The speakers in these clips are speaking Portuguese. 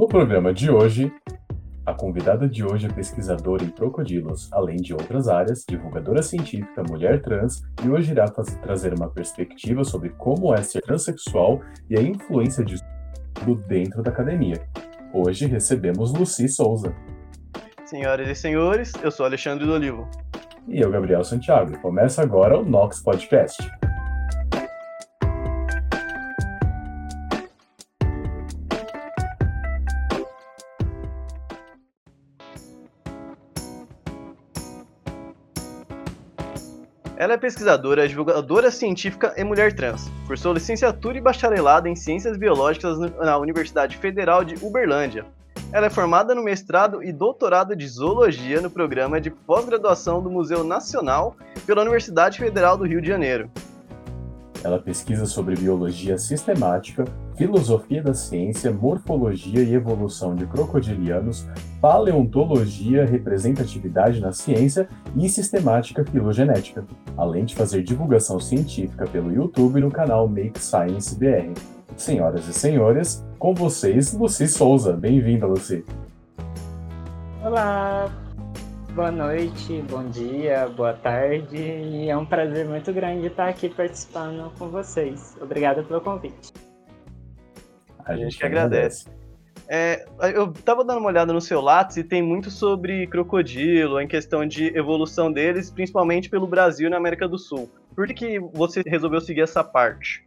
No programa de hoje, a convidada de hoje é pesquisadora em crocodilos, além de outras áreas, divulgadora científica, mulher trans, e hoje irá trazer uma perspectiva sobre como é ser transexual e a influência disso dentro da academia. Hoje recebemos Luci Souza. Senhoras e senhores, eu sou Alexandre do Olivo. E eu, Gabriel Santiago. Começa agora o Nox Podcast. Ela é pesquisadora, divulgadora científica e mulher trans. Cursou licenciatura e bacharelado em Ciências Biológicas na Universidade Federal de Uberlândia. Ela é formada no mestrado e doutorado de Zoologia no programa de pós-graduação do Museu Nacional pela Universidade Federal do Rio de Janeiro. Ela pesquisa sobre biologia sistemática, filosofia da ciência, morfologia e evolução de crocodilianos, paleontologia, representatividade na ciência e sistemática filogenética, além de fazer divulgação científica pelo YouTube no canal Make Science BR. Senhoras e senhores, com vocês, Luci Souza. Bem-vinda, Luci. Olá, boa noite, bom dia, boa tarde. É um prazer muito grande estar aqui participando com vocês. Obrigado pelo convite. A gente que agradece. É, eu tava dando uma olhada no seu Lattes e tem muito sobre crocodilo, em questão de evolução deles, principalmente pelo Brasil e na América do Sul. Por que, que você resolveu seguir essa parte?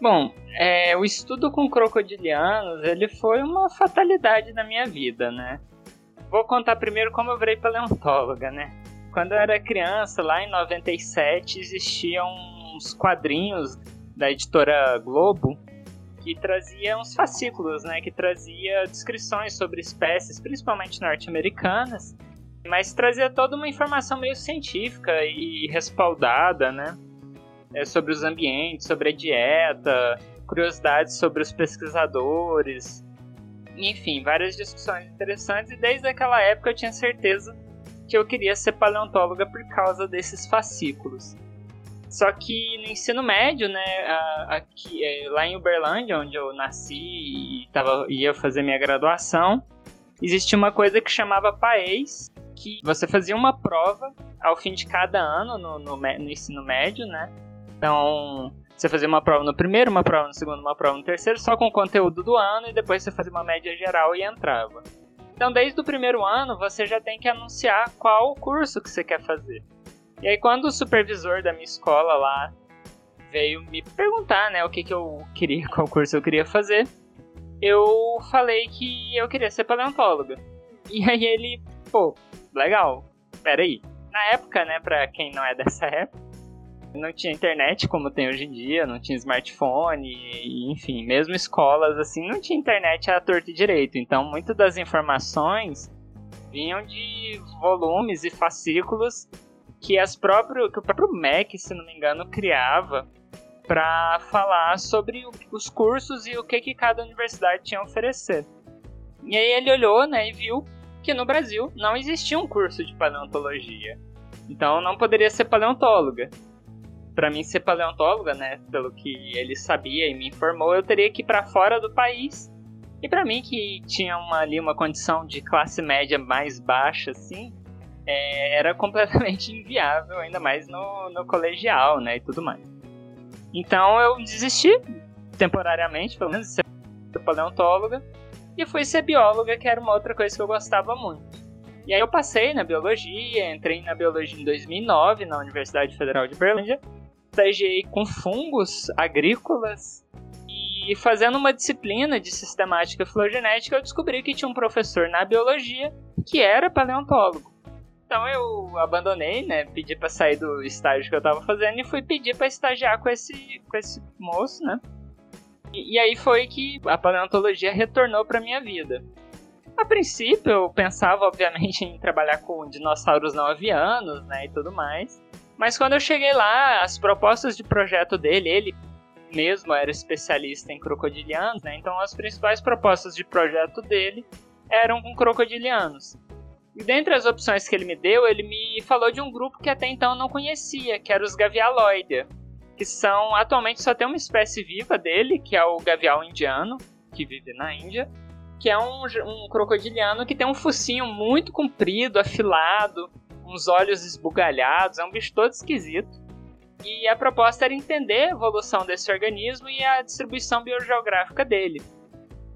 Bom, é, o estudo com crocodilianos, ele foi uma fatalidade na minha vida, né? Vou contar primeiro como eu virei paleontóloga, né? Quando eu era criança, lá em 97, existiam uns quadrinhos da editora Globo que trazia uns fascículos, né, que trazia descrições sobre espécies, principalmente norte-americanas, mas trazia toda uma informação meio científica e respaldada, né, é, sobre os ambientes, sobre a dieta, curiosidades sobre os pesquisadores, enfim, várias discussões interessantes. E desde aquela época eu tinha certeza que eu queria ser paleontóloga por causa desses fascículos. Só que no ensino médio, né, aqui, é, lá em Uberlândia, onde eu nasci e tava, ia fazer minha graduação, existia uma coisa que chamava PAES, que você fazia uma prova ao fim de cada ano no, no, no ensino médio, né? Então, você fazia uma prova no primeiro, uma prova no segundo, uma prova no terceiro, só com o conteúdo do ano, e depois você fazia uma média geral e entrava. Então, desde o primeiro ano, você já tem que anunciar qual curso que você quer fazer. E aí quando o supervisor da minha escola lá veio me perguntar, né, o que que eu queria, qual curso eu queria fazer, eu falei que eu queria ser paleontóloga. E aí ele, pô, legal, peraí. Na época, né, pra quem não é dessa época, não tinha internet como tem hoje em dia, não tinha smartphone, enfim, mesmo escolas assim, não tinha internet à torta e direito. Então, muitas das informações vinham de volumes e fascículos que as próprio, que o próprio MEC, se não me engano, criava para falar sobre os cursos e o que, que cada universidade tinha a oferecer. E aí ele olhou né, e viu que no Brasil não existia um curso de paleontologia. Então não poderia ser paleontóloga. Para mim ser paleontóloga, né, pelo que ele sabia e me informou, eu teria que ir para fora do país. E para mim que tinha uma, ali uma condição de classe média mais baixa assim, é, era completamente inviável, ainda mais no, no colegial, né, e tudo mais. Então eu desisti, temporariamente, pelo menos, de ser paleontóloga, e fui ser bióloga, que era uma outra coisa que eu gostava muito. E aí eu passei na biologia, entrei na biologia em 2009 na Universidade Federal de Berlândia, estagiei com fungos agrícolas e fazendo uma disciplina de sistemática filogenética eu descobri que tinha um professor na biologia que era paleontólogo. Então eu abandonei, né? Pedi para sair do estágio que eu tava fazendo e fui pedir para estagiar com esse, com esse moço, né? E, e aí foi que a paleontologia retornou para minha vida. A princípio eu pensava, obviamente, em trabalhar com dinossauros não avianos, né? E tudo mais. Mas quando eu cheguei lá, as propostas de projeto dele, ele mesmo era especialista em crocodilianos, né? Então as principais propostas de projeto dele eram com crocodilianos. E dentre as opções que ele me deu, ele me falou de um grupo que até então não conhecia, que era os Gavialoidea, que são atualmente só tem uma espécie viva dele, que é o gavial indiano, que vive na Índia, que é um, um crocodiliano que tem um focinho muito comprido, afilado, uns olhos esbugalhados, é um bicho todo esquisito. E a proposta era entender a evolução desse organismo e a distribuição biogeográfica dele.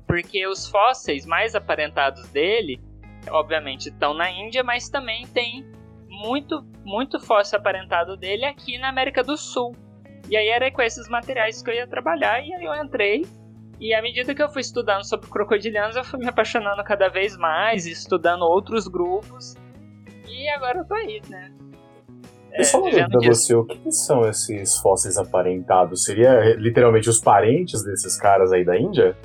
Porque os fósseis mais aparentados dele, obviamente, estão na Índia, mas também tem muito, muito fóssil aparentado dele aqui na América do Sul. E aí era com esses materiais que eu ia trabalhar, e aí eu entrei. E à medida que eu fui estudando sobre crocodilianos, eu fui me apaixonando cada vez mais, estudando outros grupos. E agora eu tô aí, né? Deixa eu é, pra você, o que são esses fósseis aparentados? Seria literalmente os parentes desses caras aí da Índia?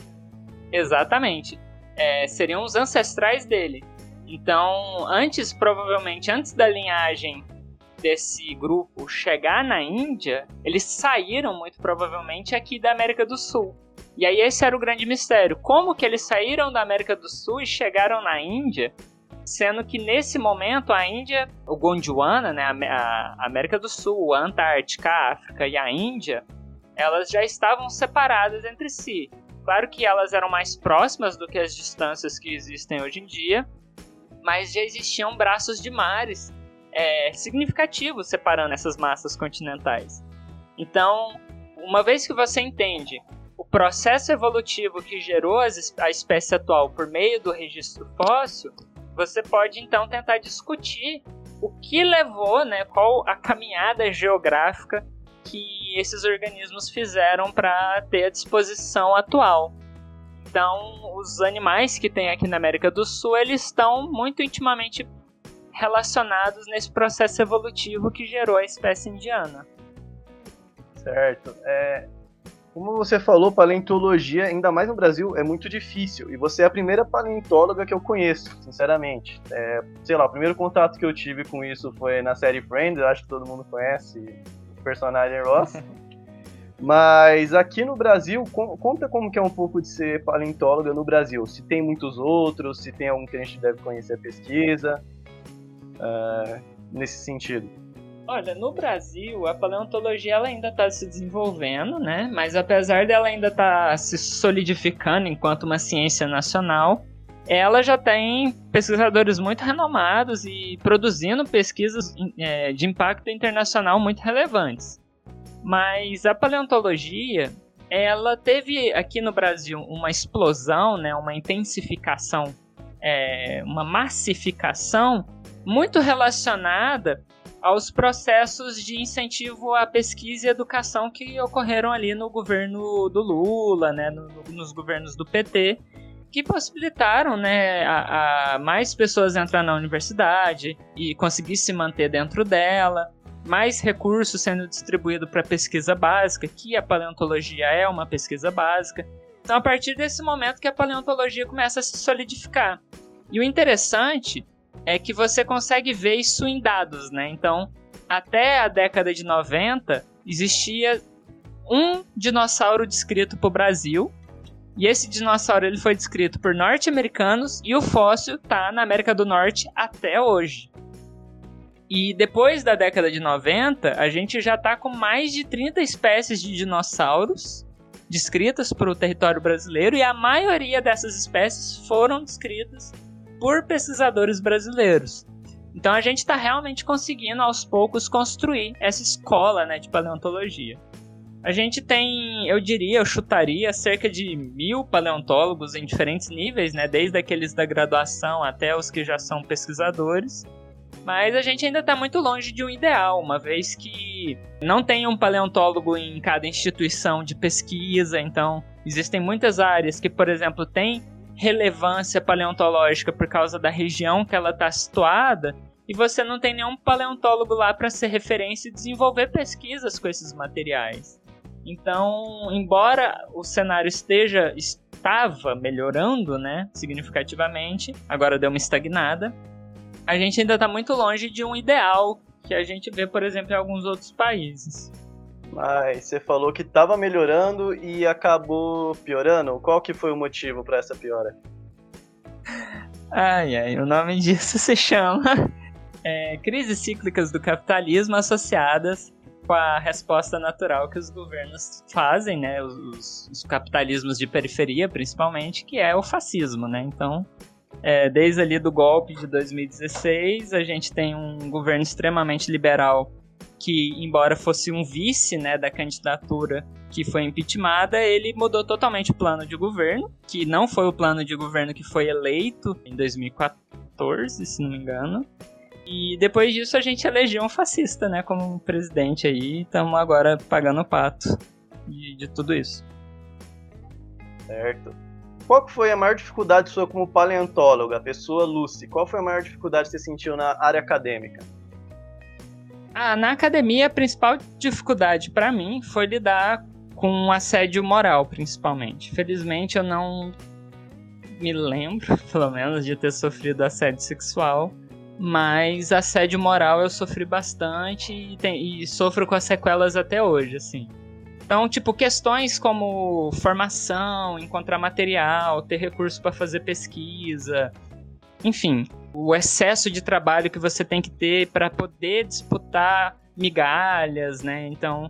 Exatamente. É, seriam os ancestrais dele. Então, antes, provavelmente, antes da linhagem desse grupo chegar na Índia, eles saíram muito provavelmente aqui da América do Sul. E aí esse era o grande mistério. Como que eles saíram da América do Sul e chegaram na Índia sendo que nesse momento a Índia, o Gondwana, né, a América do Sul, a Antártica, a África e a Índia, elas já estavam separadas entre si. Claro que elas eram mais próximas do que as distâncias que existem hoje em dia, mas já existiam braços de mares é, significativos separando essas massas continentais. Então, uma vez que você entende o processo evolutivo que gerou a espécie atual por meio do registro fóssil, você pode então tentar discutir o que levou, né, qual a caminhada geográfica que esses organismos fizeram para ter a disposição atual. Então, os animais que tem aqui na América do Sul, eles estão muito intimamente relacionados nesse processo evolutivo que gerou a espécie indiana. Certo. É, como você falou, paleontologia, ainda mais no Brasil, é muito difícil. E você é a primeira paleontóloga que eu conheço, sinceramente. É, sei lá, o primeiro contato que eu tive com isso foi na série Friends, acho que todo mundo conhece o personagem Ross. Mas aqui no Brasil, conta como que é um pouco de ser paleontóloga no Brasil. Se tem muitos outros, se tem algum que a gente deve conhecer a pesquisa, uh, nesse sentido. Olha, no Brasil, a paleontologia ela ainda está se desenvolvendo, né? Mas apesar dela ainda estar tá se solidificando enquanto uma ciência nacional, ela já tem pesquisadores muito renomados e produzindo pesquisas é, de impacto internacional muito relevantes. Mas a paleontologia, ela teve aqui no Brasil uma explosão, né, uma intensificação, é, uma massificação muito relacionada aos processos de incentivo à pesquisa e educação que ocorreram ali no governo do Lula, né, no, nos governos do PT, que possibilitaram né, a, a mais pessoas entrar na universidade e conseguir se manter dentro dela, mais recursos sendo distribuídos para pesquisa básica, que a paleontologia é uma pesquisa básica. Então, a partir desse momento que a paleontologia começa a se solidificar. E o interessante é que você consegue ver isso em dados, né? Então, até a década de 90, existia um dinossauro descrito para o Brasil. E esse dinossauro ele foi descrito por norte-americanos e o fóssil está na América do Norte até hoje. E depois da década de 90, a gente já está com mais de 30 espécies de dinossauros descritas para o território brasileiro e a maioria dessas espécies foram descritas por pesquisadores brasileiros. Então a gente está realmente conseguindo aos poucos construir essa escola né, de paleontologia. A gente tem, eu diria, eu chutaria cerca de mil paleontólogos em diferentes níveis, né, desde aqueles da graduação até os que já são pesquisadores. Mas a gente ainda está muito longe de um ideal, uma vez que não tem um paleontólogo em cada instituição de pesquisa, então existem muitas áreas que, por exemplo, têm relevância paleontológica por causa da região que ela está situada, e você não tem nenhum paleontólogo lá para ser referência e desenvolver pesquisas com esses materiais. Então, embora o cenário esteja estava melhorando, né, significativamente, agora deu uma estagnada, a gente ainda está muito longe de um ideal que a gente vê, por exemplo, em alguns outros países. Mas você falou que estava melhorando e acabou piorando. Qual que foi o motivo para essa piora? Ai, ai, o nome disso se chama é, crises cíclicas do capitalismo associadas com a resposta natural que os governos fazem, né? Os, os capitalismos de periferia, principalmente, que é o fascismo, né? Então, é, desde ali do golpe de 2016, a gente tem um governo extremamente liberal que, embora fosse um vice né, da candidatura que foi impeachmentada, ele mudou totalmente o plano de governo, que não foi o plano de governo que foi eleito em 2014, se não me engano. E depois disso a gente elegeu um fascista, né, como presidente aí, estamos agora pagando o pato de, de tudo isso. Certo. Qual foi a maior dificuldade sua como paleontóloga, pessoa Lucy? Qual foi a maior dificuldade que você sentiu na área acadêmica? Ah, na academia, a principal dificuldade para mim foi lidar com assédio moral, principalmente. Felizmente, eu não me lembro, pelo menos, de ter sofrido assédio sexual. Mas assédio moral eu sofri bastante e, tem, e sofro com as sequelas até hoje, assim. Então, tipo, questões como formação, encontrar material, ter recurso para fazer pesquisa, enfim, o excesso de trabalho que você tem que ter para poder disputar migalhas, né? Então,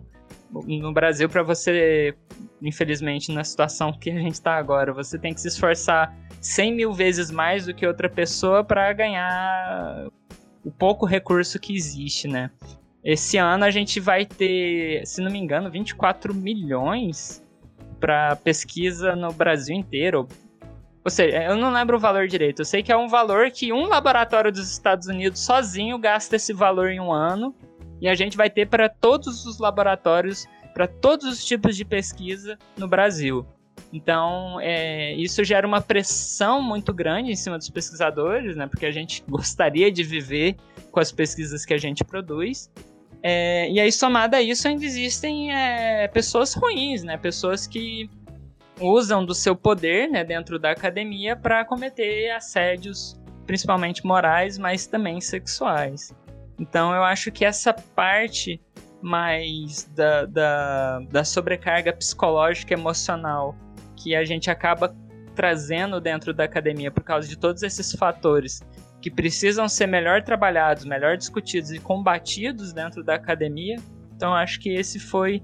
no Brasil, para você, infelizmente, na situação que a gente está agora, você tem que se esforçar 100 mil vezes mais do que outra pessoa para ganhar o pouco recurso que existe, né? Esse ano a gente vai ter, se não me engano, 24 milhões para pesquisa no Brasil inteiro, ou seja, eu não lembro o valor direito. Eu sei que é um valor que um laboratório dos Estados Unidos sozinho gasta esse valor em um ano. E a gente vai ter para todos os laboratórios, para todos os tipos de pesquisa no Brasil. Então, é, isso gera uma pressão muito grande em cima dos pesquisadores, né? Porque a gente gostaria de viver com as pesquisas que a gente produz. É, e aí, somado a isso, ainda existem é, pessoas ruins, né? Pessoas que usam do seu poder né, dentro da academia para cometer assédios, principalmente morais, mas também sexuais. Então eu acho que essa parte mais da, da, da sobrecarga psicológica emocional que a gente acaba trazendo dentro da academia por causa de todos esses fatores que precisam ser melhor trabalhados, melhor discutidos e combatidos dentro da academia. Então acho que esse foi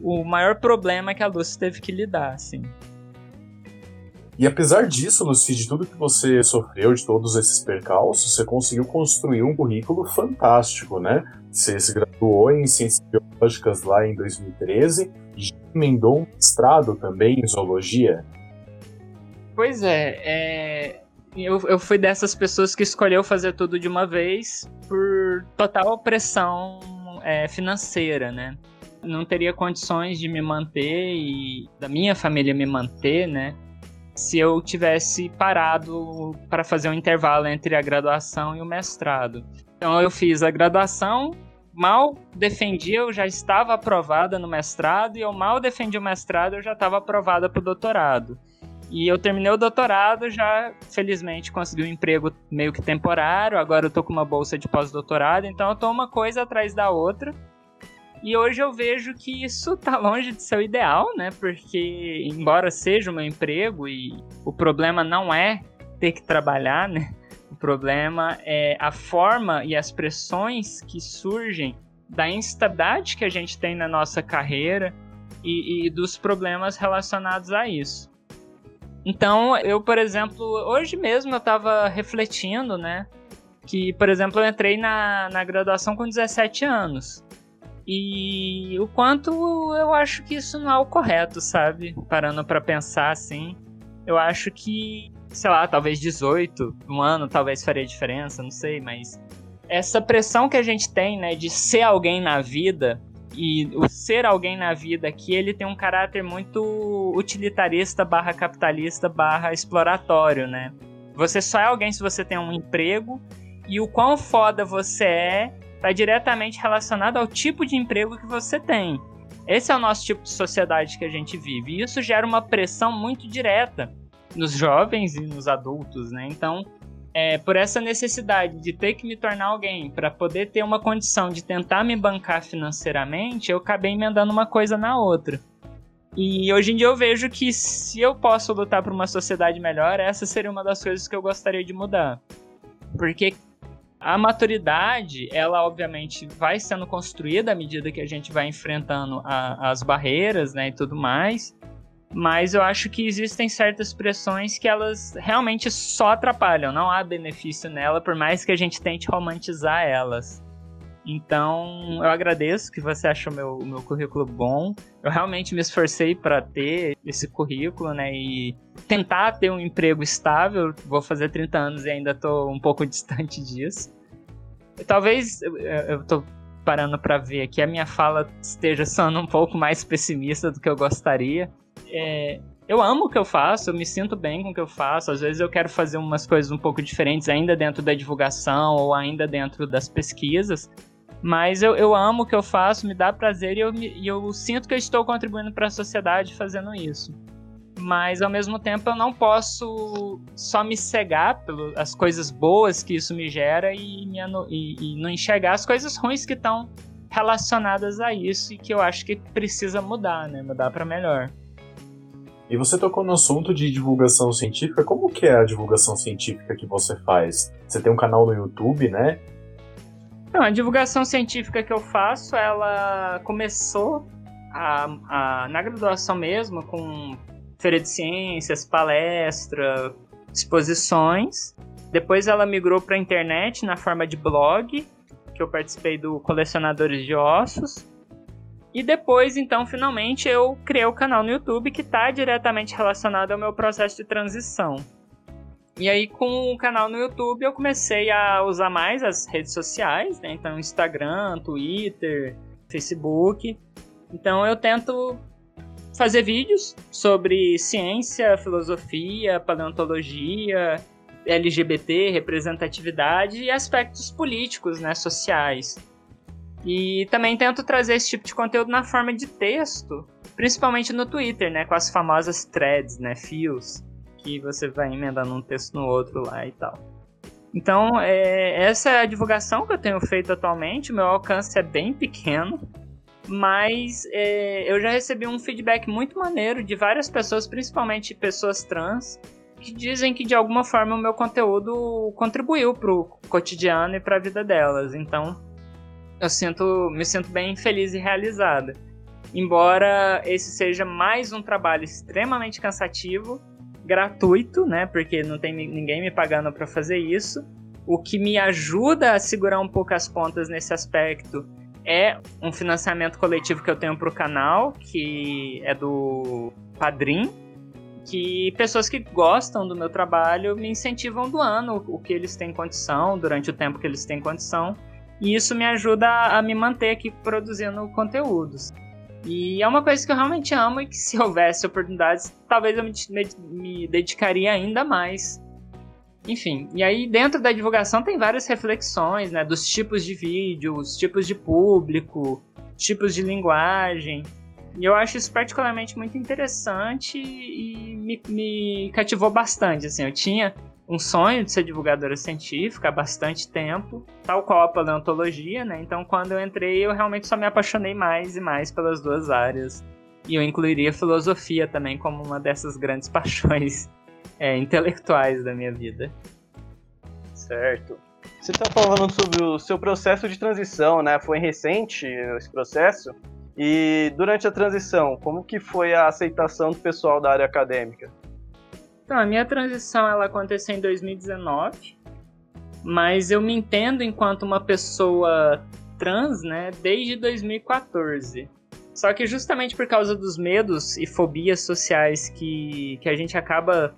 o maior problema que a Lucy teve que lidar, assim. E apesar disso, Lucy, de tudo que você sofreu, de todos esses percalços, você conseguiu construir um currículo fantástico, né? Você se graduou em Ciências Biológicas lá em 2013 e emendou um mestrado também em Zoologia. Pois é, é... Eu, eu fui dessas pessoas que escolheu fazer tudo de uma vez por total pressão é, financeira, né? não teria condições de me manter e da minha família me manter, né? Se eu tivesse parado para fazer um intervalo entre a graduação e o mestrado. Então eu fiz a graduação, mal defendi, eu já estava aprovada no mestrado, e eu mal defendi o mestrado, eu já estava aprovada para o doutorado. E eu terminei o doutorado, já felizmente consegui um emprego meio que temporário, agora eu tô com uma bolsa de pós-doutorado, então eu tô uma coisa atrás da outra. E hoje eu vejo que isso tá longe de ser o ideal, né? Porque, embora seja o meu emprego, e o problema não é ter que trabalhar, né? O problema é a forma e as pressões que surgem da instabilidade que a gente tem na nossa carreira e, e dos problemas relacionados a isso. Então, eu, por exemplo, hoje mesmo eu estava refletindo, né? Que, por exemplo, eu entrei na, na graduação com 17 anos. E o quanto eu acho que isso não é o correto, sabe? Parando para pensar assim, eu acho que, sei lá, talvez 18, um ano talvez faria diferença, não sei, mas essa pressão que a gente tem, né, de ser alguém na vida e o ser alguém na vida aqui, ele tem um caráter muito utilitarista barra capitalista barra exploratório, né? Você só é alguém se você tem um emprego e o quão foda você é está diretamente relacionado ao tipo de emprego que você tem. Esse é o nosso tipo de sociedade que a gente vive. E isso gera uma pressão muito direta nos jovens e nos adultos, né? Então, é, por essa necessidade de ter que me tornar alguém para poder ter uma condição de tentar me bancar financeiramente, eu acabei emendando uma coisa na outra. E hoje em dia eu vejo que se eu posso lutar por uma sociedade melhor, essa seria uma das coisas que eu gostaria de mudar. Porque A maturidade, ela obviamente vai sendo construída à medida que a gente vai enfrentando a, as barreiras, né, e tudo mais. Mas eu acho que existem certas pressões que elas realmente só atrapalham, não há benefício nela, por mais que a gente tente romantizar elas. Então, eu agradeço que você achou meu, meu currículo bom. Eu realmente me esforcei para ter esse currículo, né? E tentar ter um emprego estável. Vou fazer 30 anos e ainda estou um pouco distante disso. Talvez eu estou parando para ver aqui a minha fala esteja sendo um pouco mais pessimista do que eu gostaria. É, eu amo o que eu faço, eu me sinto bem com o que eu faço. Às vezes eu quero fazer umas coisas um pouco diferentes, ainda dentro da divulgação ou ainda dentro das pesquisas. Mas eu, eu amo o que eu faço, me dá prazer e eu, e eu sinto que eu estou contribuindo para a sociedade fazendo isso. Mas ao mesmo tempo eu não posso só me cegar pelas coisas boas que isso me gera e, me, e, e não enxergar as coisas ruins que estão relacionadas a isso e que eu acho que precisa mudar, né? Mudar para melhor. E você tocou no assunto de divulgação científica. Como que é a divulgação científica que você faz? Você tem um canal no YouTube, né? Não, a divulgação científica que eu faço, ela começou a, a, na graduação mesmo, com feira de ciências, palestra, exposições. Depois ela migrou para a internet na forma de blog, que eu participei do Colecionadores de Ossos. E depois, então, finalmente eu criei o canal no YouTube que está diretamente relacionado ao meu processo de transição. E aí, com o canal no YouTube, eu comecei a usar mais as redes sociais, né? Então, Instagram, Twitter, Facebook. Então, eu tento fazer vídeos sobre ciência, filosofia, paleontologia, LGBT, representatividade e aspectos políticos, né, sociais. E também tento trazer esse tipo de conteúdo na forma de texto, principalmente no Twitter, né, com as famosas threads, né, fios que você vai emendando um texto no outro lá e tal. Então, é, essa é a divulgação que eu tenho feito atualmente. Meu alcance é bem pequeno, mas é, eu já recebi um feedback muito maneiro de várias pessoas, principalmente pessoas trans, que dizem que de alguma forma o meu conteúdo contribuiu para o cotidiano e para a vida delas. Então, eu sinto, me sinto bem feliz e realizada. Embora esse seja mais um trabalho extremamente cansativo, gratuito, né? Porque não tem ninguém me pagando para fazer isso. O que me ajuda a segurar um pouco as pontas nesse aspecto é um financiamento coletivo que eu tenho para o canal, que é do Padrim, que pessoas que gostam do meu trabalho me incentivam doando o que eles têm condição, durante o tempo que eles têm condição, e isso me ajuda a me manter aqui produzindo conteúdos. E é uma coisa que eu realmente amo e que se houvesse oportunidades, talvez eu me, dedicaria ainda mais. Enfim, e aí dentro da divulgação tem várias reflexões, né, dos tipos de vídeo, os tipos de público, tipos de linguagem. E eu acho isso particularmente muito interessante e me, me cativou bastante, assim, eu tinha um sonho de ser divulgadora científica há bastante tempo, tal qual a paleontologia, né? Então, quando eu entrei, eu realmente só me apaixonei mais e mais pelas duas áreas. E eu incluiria filosofia também como uma dessas grandes paixões é, intelectuais da minha vida. Certo. Você está falando sobre o seu processo de transição, né? Foi recente esse processo. E durante a transição, como que foi a aceitação do pessoal da área acadêmica? Então, a minha transição ela aconteceu em 2019, mas eu me entendo enquanto uma pessoa trans, né, desde 2014. Só que justamente por causa dos medos e fobias sociais que, que a gente acaba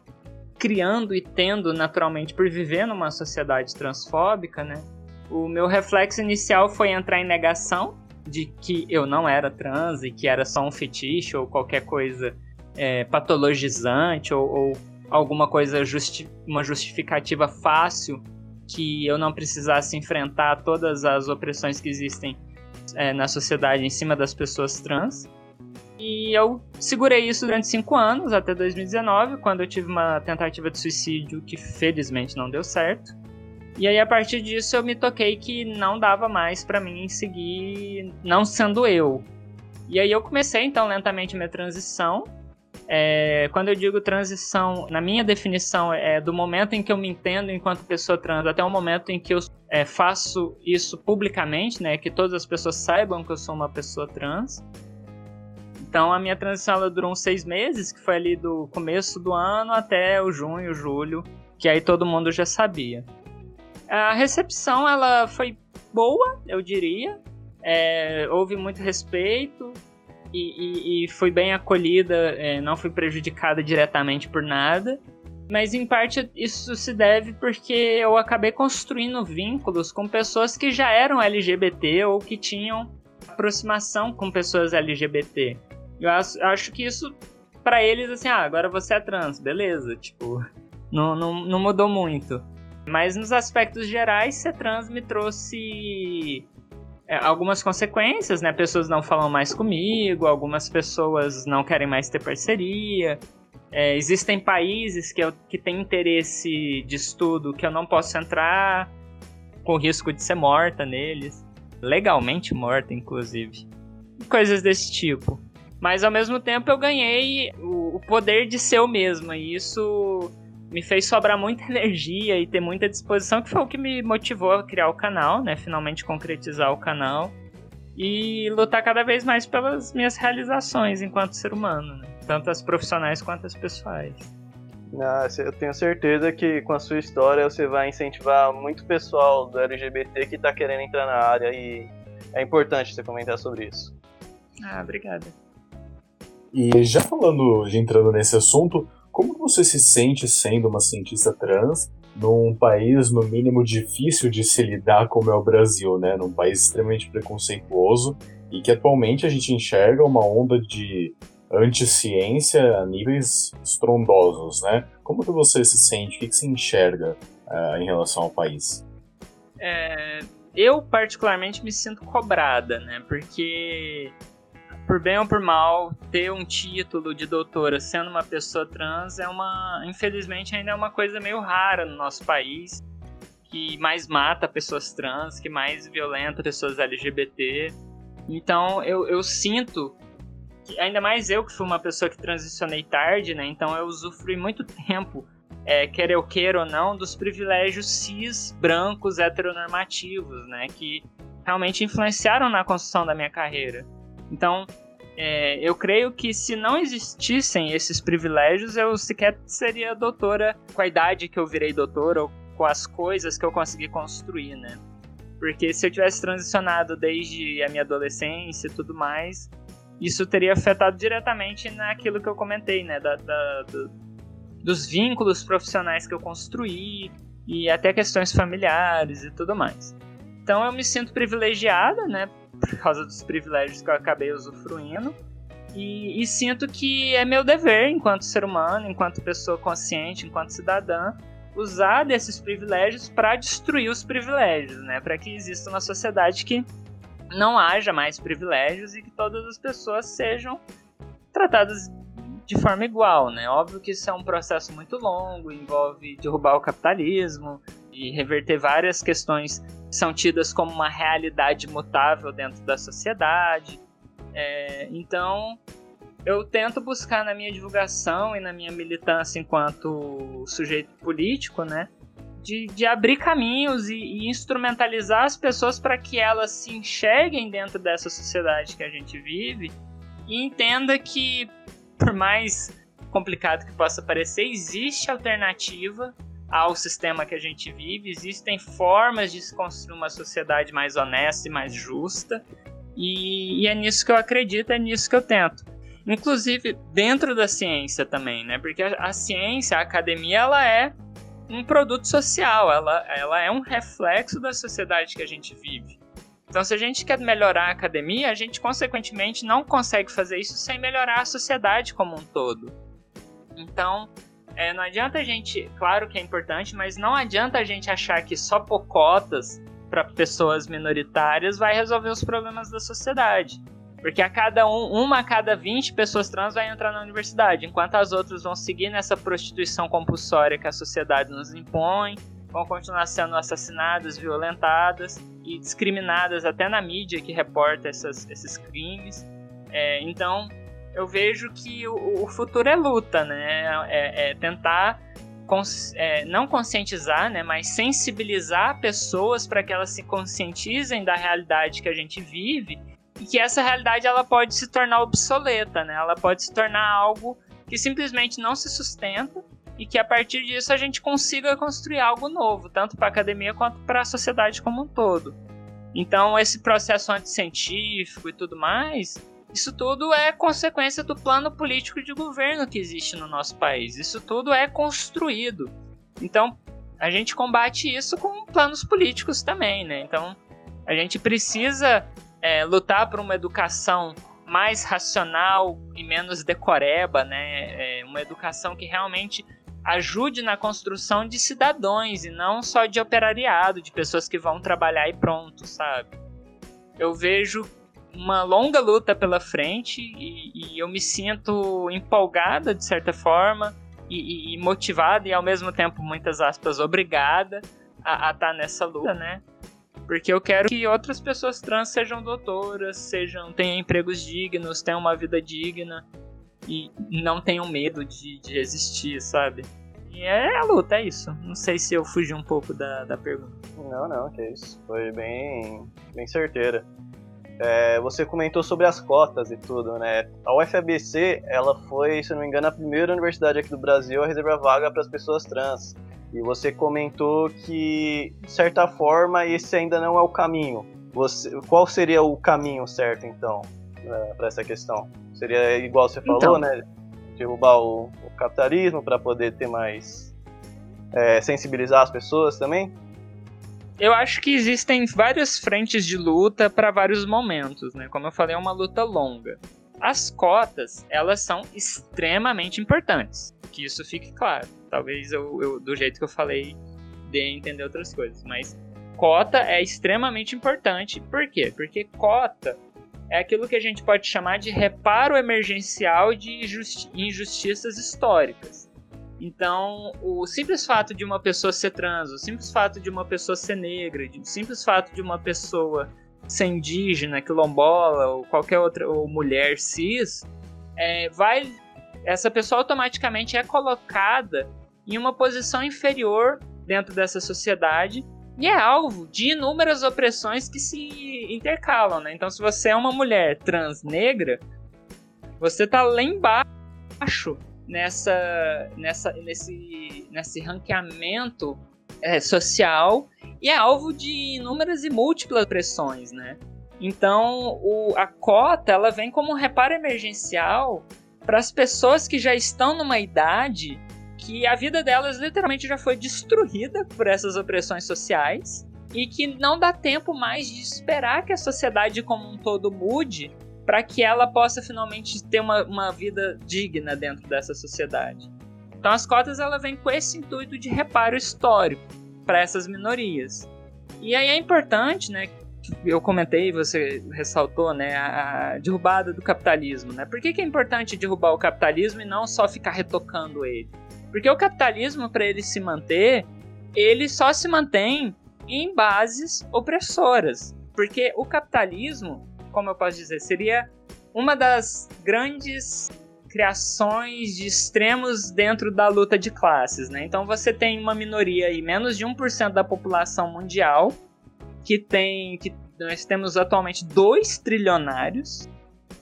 criando e tendo naturalmente por viver numa sociedade transfóbica, né? O meu reflexo inicial foi entrar em negação de que eu não era trans e que era só um fetiche ou qualquer coisa é, patologizante ou, ou alguma coisa, justi uma justificativa fácil que eu não precisasse enfrentar todas as opressões que existem é, na sociedade em cima das pessoas trans. E eu segurei isso durante cinco anos, até 2019, quando eu tive uma tentativa de suicídio que felizmente não deu certo. E aí a partir disso eu me toquei que não dava mais para mim seguir não sendo eu. E aí eu comecei então lentamente minha transição É, quando eu digo transição, na minha definição, é do momento em que eu me entendo enquanto pessoa trans até o momento em que eu é, faço isso publicamente, né? Que todas as pessoas saibam que eu sou uma pessoa trans. Então a minha transição durou uns seis meses, que foi ali do começo do ano até o junho, julho, que aí todo mundo já sabia. A recepção ela foi boa, eu diria. É, houve muito respeito e, e, e fui bem acolhida, é, não fui prejudicada diretamente por nada. Mas em parte isso se deve porque eu acabei construindo vínculos com pessoas que já eram LGBT ou que tinham aproximação com pessoas LGBT. Eu acho, acho que isso, para eles, assim, ah, agora você é trans, beleza, tipo, não, não, não mudou muito. Mas nos aspectos gerais, ser trans me trouxe algumas consequências, né? Pessoas não falam mais comigo, algumas pessoas não querem mais ter parceria. É, existem países que, eu, que têm interesse de estudo que eu não posso entrar, com risco de ser morta neles. Legalmente morta, inclusive. Coisas desse tipo. Mas ao mesmo tempo eu ganhei o, o poder de ser o mesmo. E isso me fez sobrar muita energia e ter muita disposição, que foi o que me motivou a criar o canal, né? Finalmente concretizar o canal. E lutar cada vez mais pelas minhas realizações enquanto ser humano, né? Tanto as profissionais quanto as pessoais. Ah, eu tenho certeza que com a sua história você vai incentivar muito pessoal do LGBT que está querendo entrar na área e é importante você comentar sobre isso. Ah, obrigada. E já falando, já entrando nesse assunto, como você se sente sendo uma cientista trans num país, no mínimo, difícil de se lidar como é o Brasil, né? Num país extremamente preconceituoso e que atualmente a gente enxerga uma onda de anti-ciência a níveis estrondosos, né? Como que você se sente? O que, que você enxerga uh, em relação ao país? É, eu, particularmente, me sinto cobrada, né? Porque por bem ou por mal, ter um título de doutora sendo uma pessoa trans é uma, infelizmente, ainda é uma coisa meio rara no nosso país, que mais mata pessoas trans, que mais violenta pessoas LGBT. Então eu, eu sinto, que, ainda mais eu que fui uma pessoa que transicionei tarde, né? Então eu usufrui muito tempo, é, quer eu queira ou não, dos privilégios cis, brancos, heteronormativos, né? Que realmente influenciaram na construção da minha carreira. Então, é, eu creio que se não existissem esses privilégios, eu sequer seria doutora com a idade que eu virei doutora ou com as coisas que eu consegui construir, né? Porque se eu tivesse transicionado desde a minha adolescência e tudo mais, isso teria afetado diretamente naquilo que eu comentei, né? Da, da, do, dos vínculos profissionais que eu construí e até questões familiares e tudo mais. Então eu me sinto privilegiada, né? Por causa dos privilégios que eu acabei usufruindo. E, e, sinto que é meu dever, enquanto ser humano, enquanto pessoa consciente, enquanto cidadã, usar desses privilégios para destruir os privilégios, né? Para que exista uma sociedade que não haja mais privilégios e que todas as pessoas sejam tratadas de forma igual, né? Óbvio que isso é um processo muito longo, envolve derrubar o capitalismo e reverter várias questões são tidas como uma realidade mutável dentro da sociedade. É, então, eu tento buscar na minha divulgação e na minha militância enquanto sujeito político, né, de, de abrir caminhos e, e instrumentalizar as pessoas para que elas se enxerguem dentro dessa sociedade que a gente vive e entenda que, por mais complicado que possa parecer, existe alternativa ao sistema que a gente vive, existem formas de se construir uma sociedade mais honesta e mais justa, e, e, é nisso que eu acredito, é nisso que eu tento. Inclusive dentro da ciência também, né? Porque a, a ciência, a academia, ela é um produto social, ela, ela é um reflexo da sociedade que a gente vive. Então, se a gente quer melhorar a academia, a gente consequentemente não consegue fazer isso sem melhorar a sociedade como um todo. Então, é, não adianta a gente, claro que é importante, mas não adianta a gente achar que só por cotas para pessoas minoritárias vai resolver os problemas da sociedade. Porque a cada um, uma a cada 20 pessoas trans vai entrar na universidade, enquanto as outras vão seguir nessa prostituição compulsória que a sociedade nos impõe, vão continuar sendo assassinadas, violentadas e discriminadas até na mídia que reporta essas, esses crimes. É, então, eu vejo que o, o futuro é luta, né? É, é tentar cons, é, não conscientizar, né? Mas sensibilizar pessoas para que elas se conscientizem da realidade que a gente vive e que essa realidade ela pode se tornar obsoleta, né? Ela pode se tornar algo que simplesmente não se sustenta e que a partir disso a gente consiga construir algo novo, tanto para a academia quanto para a sociedade como um todo. Então, esse processo anticientífico e tudo mais, isso tudo é consequência do plano político de governo que existe no nosso país. Isso tudo é construído. Então, a gente combate isso com planos políticos também, né? Então, a gente precisa é, lutar por uma educação mais racional e menos decoreba, né? É uma educação que realmente ajude na construção de cidadãos e não só de operariado, de pessoas que vão trabalhar e pronto, sabe? Eu vejo uma longa luta pela frente e, e eu me sinto empolgada de certa forma e, e, motivada e ao mesmo tempo, muitas aspas, obrigada a estar tá nessa luta, né? Porque eu quero que outras pessoas trans sejam doutoras, sejam tenham empregos dignos, tenham uma vida digna e não tenham medo de, de existir, sabe? E é a luta, é isso. Não sei se eu fugi um pouco da, da pergunta. Não, não, que isso. Foi bem, bem certeira. É, você comentou sobre as cotas e tudo, né? A UFABC, ela foi, se não me engano, a primeira universidade aqui do Brasil a reservar vaga para as pessoas trans. E você comentou que, de certa forma, esse ainda não é o caminho. Você, qual seria o caminho certo, então, é, para essa questão? Seria igual você falou, então, né? Derrubar o, o capitalismo para poder ter mais. É, sensibilizar as pessoas também? Eu acho que existem várias frentes de luta para vários momentos, né? Como eu falei, é uma luta longa. As cotas, elas são extremamente importantes. Que isso fique claro. Talvez eu, eu do jeito que eu falei, dê a entender outras coisas. Mas cota é extremamente importante. Por quê? Porque cota é aquilo que a gente pode chamar de reparo emergencial de injustiças históricas. Então, o simples fato de uma pessoa ser trans, o simples fato de uma pessoa ser negra, o simples fato de uma pessoa ser indígena, quilombola ou qualquer outra ou mulher cis, é, vai essa pessoa automaticamente é colocada em uma posição inferior dentro dessa sociedade e é alvo de inúmeras opressões que se intercalam, né? Então, se você é uma mulher trans negra, você tá lá embaixo nessa, nessa, nesse, nesse ranqueamento é, social e é alvo de inúmeras e múltiplas pressões, né? Então, o, a cota ela vem como um reparo emergencial para as pessoas que já estão numa idade que a vida delas literalmente já foi destruída por essas opressões sociais e que não dá tempo mais de esperar que a sociedade como um todo mude para que ela possa finalmente ter uma, uma vida digna dentro dessa sociedade. Então as cotas ela vem com esse intuito de reparo histórico para essas minorias. E aí é importante, né, eu comentei, você ressaltou, né, a derrubada do capitalismo, né? Por que, que é importante derrubar o capitalismo e não só ficar retocando ele? Porque o capitalismo, para ele se manter, ele só se mantém em bases opressoras. Porque o capitalismo, como eu posso dizer, seria uma das grandes criações de extremos dentro da luta de classes, né? Então você tem uma minoria aí, menos de 1% da população mundial, que tem que nós temos atualmente dois trilionários.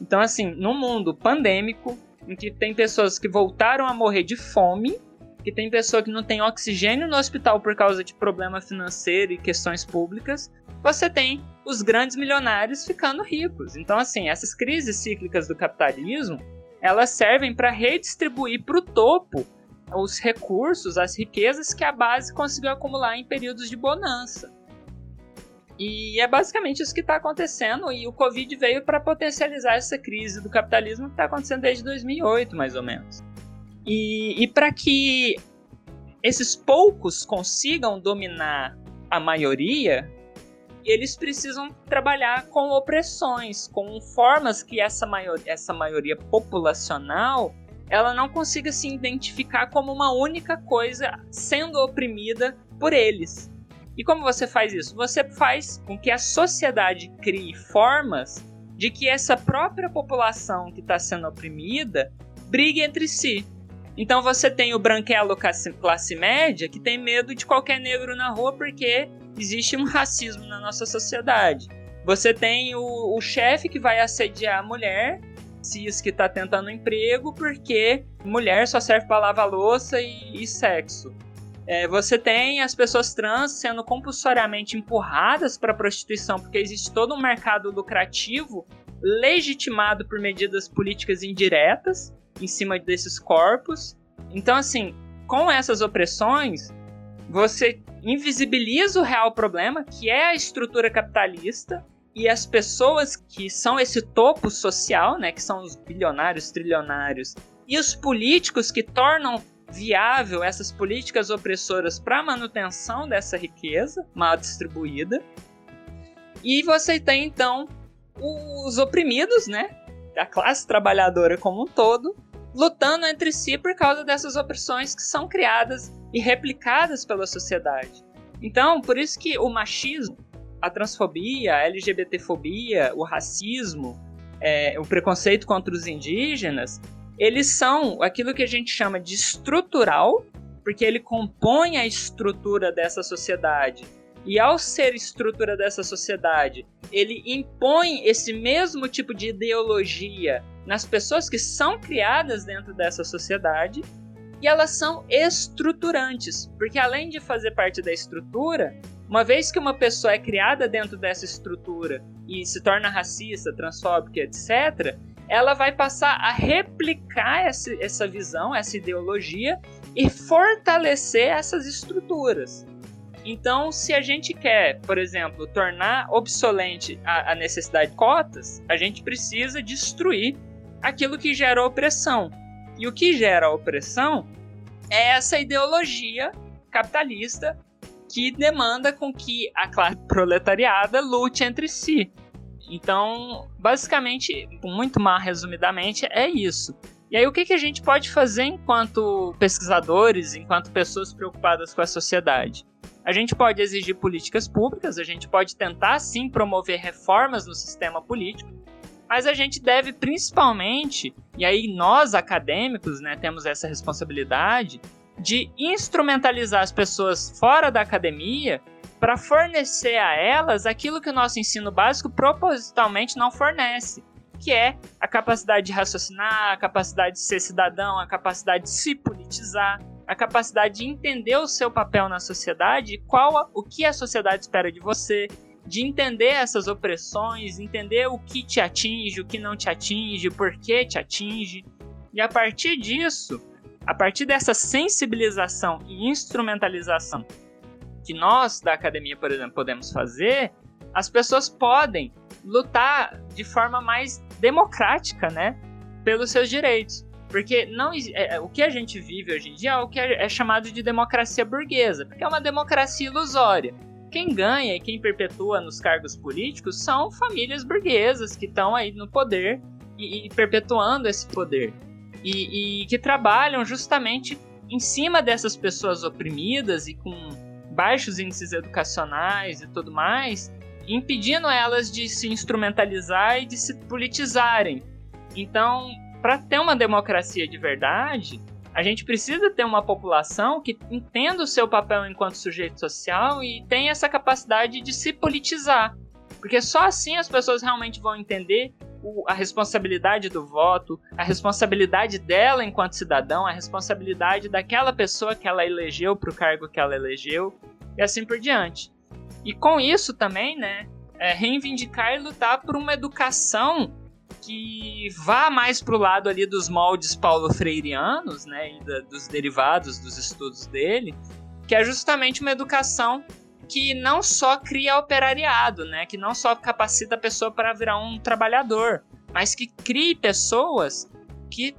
Então assim, no mundo pandêmico, em que tem pessoas que voltaram a morrer de fome, que tem pessoa que não tem oxigênio no hospital por causa de problema financeiro e questões públicas, você tem os grandes milionários ficando ricos. Então, assim, essas crises cíclicas do capitalismo, elas servem para redistribuir para o topo os recursos, as riquezas que a base conseguiu acumular em períodos de bonança. E é basicamente isso que está acontecendo, e o Covid veio para potencializar essa crise do capitalismo que está acontecendo desde 2008, mais ou menos. E, e para que esses poucos consigam dominar a maioria, eles precisam trabalhar com opressões, com formas que essa, maior, essa maioria populacional ela não consiga se identificar como uma única coisa sendo oprimida por eles. E como você faz isso? Você faz com que a sociedade crie formas de que essa própria população que está sendo oprimida brigue entre si. Então você tem o branquelo classe média que tem medo de qualquer negro na rua porque existe um racismo na nossa sociedade. Você tem o, o chefe que vai assediar a mulher cis que está tentando emprego porque mulher só serve para lavar louça e, e sexo. É, você tem as pessoas trans sendo compulsoriamente empurradas para a prostituição porque existe todo um mercado lucrativo legitimado por medidas políticas indiretas em cima desses corpos. Então, assim, com essas opressões, você invisibiliza o real problema, que é a estrutura capitalista, e as pessoas que são esse topo social, né, que são os bilionários, trilionários, e os políticos que tornam viável essas políticas opressoras para manutenção dessa riqueza mal distribuída. E você tem então os oprimidos, né, da classe trabalhadora como um todo, lutando entre si por causa dessas opressões que são criadas e replicadas pela sociedade. Então, por isso que o machismo, a transfobia, a LGBTfobia, o racismo, é, o preconceito contra os indígenas, eles são aquilo que a gente chama de estrutural, porque ele compõe a estrutura dessa sociedade. E ao ser estrutura dessa sociedade, ele impõe esse mesmo tipo de ideologia nas pessoas que são criadas dentro dessa sociedade e elas são estruturantes, porque além de fazer parte da estrutura, uma vez que uma pessoa é criada dentro dessa estrutura e se torna racista, transfóbica, etc., ela vai passar a replicar essa, essa visão, essa ideologia e fortalecer essas estruturas. Então, se a gente quer, por exemplo, tornar obsolente a, a necessidade de cotas, a gente precisa destruir aquilo que gera opressão. E o que gera opressão é essa ideologia capitalista que demanda com que a classe proletariada lute entre si. Então, basicamente, muito mal resumidamente, é isso. E aí, o que, que a gente pode fazer enquanto pesquisadores, enquanto pessoas preocupadas com a sociedade? A gente pode exigir políticas públicas, a gente pode tentar sim promover reformas no sistema político, mas a gente deve principalmente, e aí nós acadêmicos, né, temos essa responsabilidade de instrumentalizar as pessoas fora da academia para fornecer a elas aquilo que o nosso ensino básico propositalmente não fornece, que é a capacidade de raciocinar, a capacidade de ser cidadão, a capacidade de se politizar, a capacidade de entender o seu papel na sociedade, qual o que a sociedade espera de você, de entender essas opressões, entender o que te atinge, o que não te atinge, por que te atinge. E a partir disso, a partir dessa sensibilização e instrumentalização que nós da academia, por exemplo, podemos fazer, as pessoas podem lutar de forma mais democrática, né, pelos seus direitos. Porque não, é, o que a gente vive hoje em dia é o que é, é chamado de democracia burguesa, porque é uma democracia ilusória quem ganha e quem perpetua nos cargos políticos são famílias burguesas que estão aí no poder e, e perpetuando esse poder. E, e, que trabalham justamente em cima dessas pessoas oprimidas e com baixos índices educacionais e tudo mais, impedindo elas de se instrumentalizar e de se politizarem. Então, para ter uma democracia de verdade, a gente precisa ter uma população que entenda o seu papel enquanto sujeito social e tenha essa capacidade de se politizar. Porque só assim as pessoas realmente vão entender a responsabilidade do voto, a responsabilidade dela enquanto cidadão, a responsabilidade daquela pessoa que ela elegeu para o cargo que ela elegeu, e assim por diante. E com isso também, né, é reivindicar e lutar por uma educação que vá mais pro lado ali dos moldes paulo freirianos, né, e da, dos derivados dos estudos dele, que é justamente uma educação que não só cria operariado, né, que não só capacita a pessoa para virar um trabalhador, mas que crie pessoas que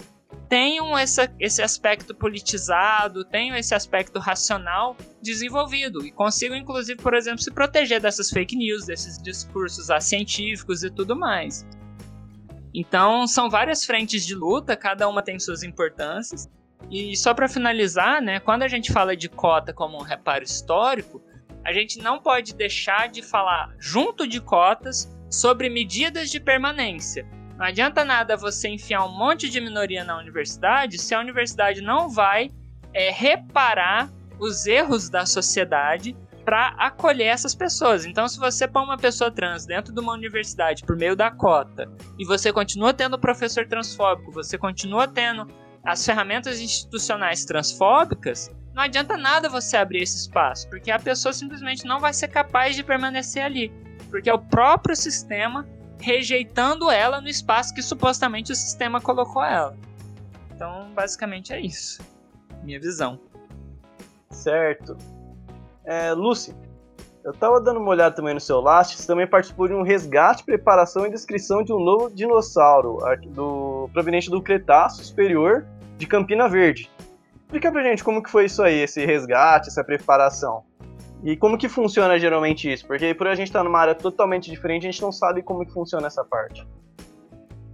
tenham essa, esse aspecto politizado, tenham esse aspecto racional desenvolvido e consigam, inclusive, por exemplo, se proteger dessas fake news, desses discursos científicos e tudo mais. Então, são várias frentes de luta, cada uma tem suas importâncias. E só para finalizar, né, quando a gente fala de cota como um reparo histórico, a gente não pode deixar de falar junto de cotas sobre medidas de permanência. Não adianta nada você enfiar um monte de minoria na universidade se a universidade não vai é, reparar os erros da sociedade para acolher essas pessoas. Então, se você põe uma pessoa trans dentro de uma universidade por meio da cota e você continua tendo professor transfóbico, você continua tendo as ferramentas institucionais transfóbicas, não adianta nada você abrir esse espaço, porque a pessoa simplesmente não vai ser capaz de permanecer ali, porque é o próprio sistema rejeitando ela no espaço que supostamente o sistema colocou ela. Então, basicamente é isso. Minha visão. Certo. É, Lucy, eu tava dando uma olhada também no seu last, você também participou de um resgate, preparação e descrição de um novo dinossauro do, proveniente do Cretáceo Superior de Campina Verde. Explica pra gente como que foi isso aí, esse resgate, essa preparação. E como que funciona geralmente isso? Porque por a gente estar tá numa área totalmente diferente, a gente não sabe como que funciona essa parte.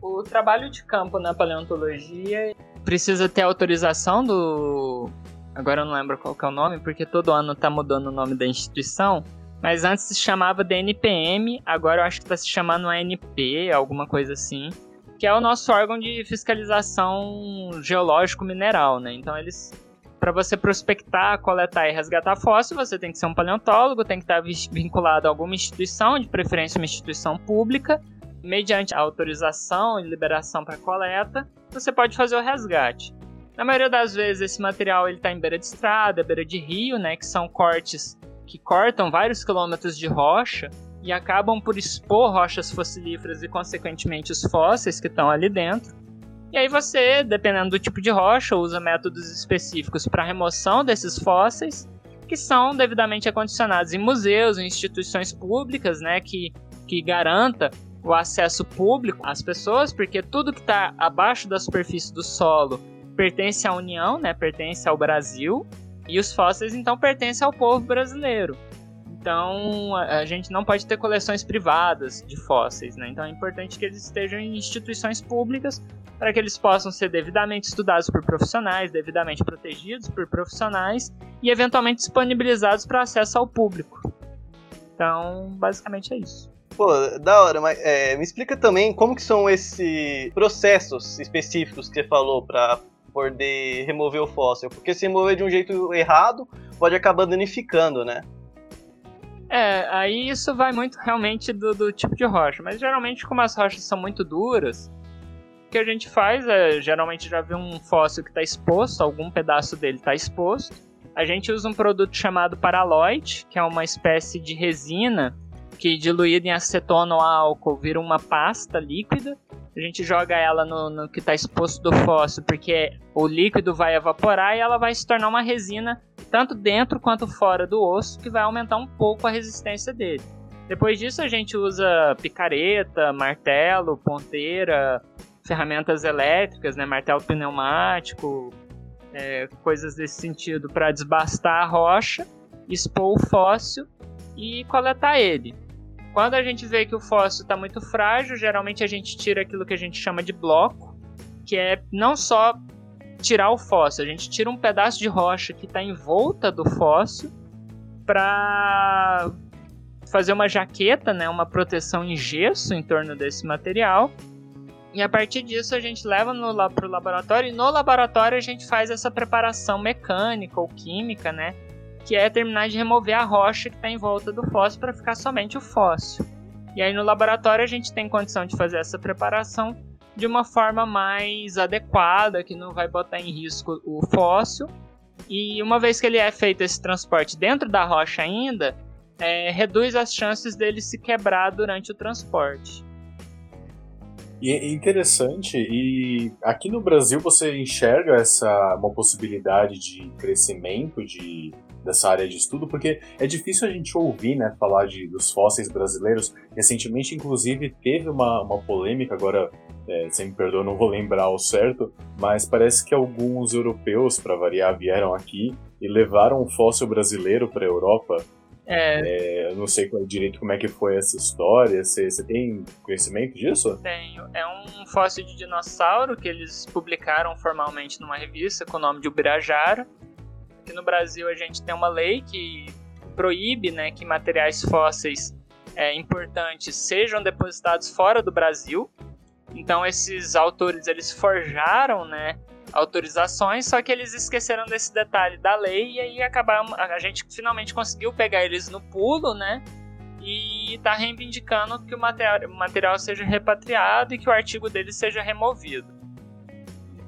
O trabalho de campo na paleontologia precisa ter autorização do. Agora eu não lembro qual é o nome, porque todo ano está mudando o nome da instituição. Mas antes se chamava DNPM, agora eu acho que está se chamando ANP, alguma coisa assim que é o nosso órgão de fiscalização geológico-mineral, né? Então eles para você prospectar, coletar e resgatar fóssil, você tem que ser um paleontólogo, tem que estar vinculado a alguma instituição, de preferência uma instituição pública, mediante autorização e liberação para coleta, você pode fazer o resgate. Na maioria das vezes esse material ele está em beira de estrada, beira de rio, né, que são cortes que cortam vários quilômetros de rocha e acabam por expor rochas fossilíferas e, consequentemente, os fósseis que estão ali dentro. E aí você, dependendo do tipo de rocha, usa métodos específicos para remoção desses fósseis, que são devidamente acondicionados em museus, em instituições públicas, né, que, que garanta o acesso público às pessoas, porque tudo que está abaixo da superfície do solo pertence à União, né, pertence ao Brasil, e os fósseis então pertencem ao povo brasileiro. Então, a gente não pode ter coleções privadas de fósseis, né? Então é importante que eles estejam em instituições públicas para que eles possam ser devidamente estudados por profissionais, devidamente protegidos por profissionais e eventualmente disponibilizados para acesso ao público. Então, basicamente é isso. Pô, da hora, mas é, me explica também como que são esses processos específicos que você falou para poder remover o fóssil, porque se remover de um jeito errado pode acabar danificando, né? É, aí isso vai muito realmente do, do, tipo de rocha. Mas geralmente, como as rochas são muito duras, o que a gente faz é geralmente já vê um fóssil que está exposto, algum pedaço dele está exposto. A gente usa um produto chamado Paraloid, que é uma espécie de resina que diluída em acetona ou álcool vira uma pasta líquida. A gente joga ela no, no que está exposto do fóssil, porque o líquido vai evaporar e ela vai se tornar uma resina tanto dentro quanto fora do osso, que vai aumentar um pouco a resistência dele. Depois disso a gente usa picareta, martelo, ponteira, ferramentas elétricas, né, martelo pneumático, é, coisas desse sentido para desbastar a rocha, expor o fóssil e coletar ele. Quando a gente vê que o fóssil está muito frágil, geralmente a gente tira aquilo que a gente chama de bloco, que é não só tirar o fóssil, a gente tira um pedaço de rocha que está em volta do fóssil para fazer uma jaqueta, né, uma proteção em gesso em torno desse material. E a partir disso a gente leva para o laboratório e no laboratório a gente faz essa preparação mecânica ou química, né, que é terminar de remover a rocha que está em volta do fóssil para ficar somente o fóssil. E aí no laboratório a gente tem condição de fazer essa preparação de uma forma mais adequada, que não vai botar em risco o fóssil. E uma vez que ele é feito esse transporte dentro da rocha ainda, é, reduz as chances dele se quebrar durante o transporte. E é interessante, e aqui no Brasil você enxerga essa uma possibilidade de crescimento de dessa área de estudo, porque é difícil a gente ouvir, né, falar de, dos fósseis brasileiros. Recentemente, inclusive, teve uma, uma polêmica, agora, é, você me perdoa, não vou lembrar o certo, mas parece que alguns europeus, para variar, vieram aqui e levaram um fóssil brasileiro para a Europa. É. é. eu não sei direito como é que foi essa história. Você, você tem conhecimento disso? Tenho. É um fóssil de dinossauro que eles publicaram formalmente numa revista com o nome de Ubirajara. Aqui no Brasil a gente tem uma lei que proíbe né, que materiais fósseis é, importantes sejam depositados fora do Brasil. Então esses autores eles forjaram, né, autorizações, só que eles esqueceram desse detalhe da lei e aí acabaram, a gente finalmente conseguiu pegar eles no pulo, né? E está reivindicando que o material, o material seja repatriado e que o artigo dele seja removido.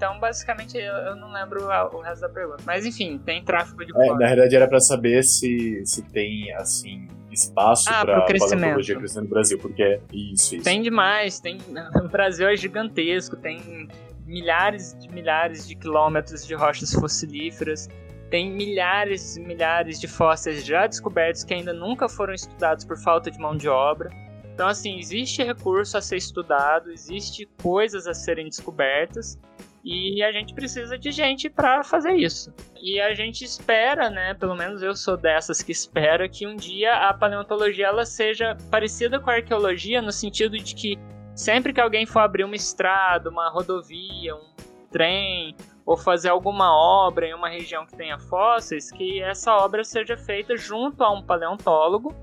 Então, basicamente, eu, eu não lembro o resto da pergunta. Mas, enfim, tem tráfego de é, Na verdade, era para saber se, se tem, assim, espaço ah, para paleontologia crescendo no Brasil, porque é isso, isso. Tem demais, tem... O Brasil é gigantesco, tem milhares de milhares de quilômetros de rochas fossilíferas, tem milhares e milhares de fósseis já descobertos que ainda nunca foram estudados por falta de mão de obra. Então, assim, existe recurso a ser estudado, existe coisas a serem descobertas e a gente precisa de gente para fazer isso. E a gente espera, né, pelo menos eu sou dessas que espera que um dia a paleontologia ela seja parecida com a arqueologia no sentido de que sempre que alguém for abrir uma estrada, uma rodovia, um trem ou fazer alguma obra em uma região que tenha fósseis, que essa obra seja feita junto a um paleontólogo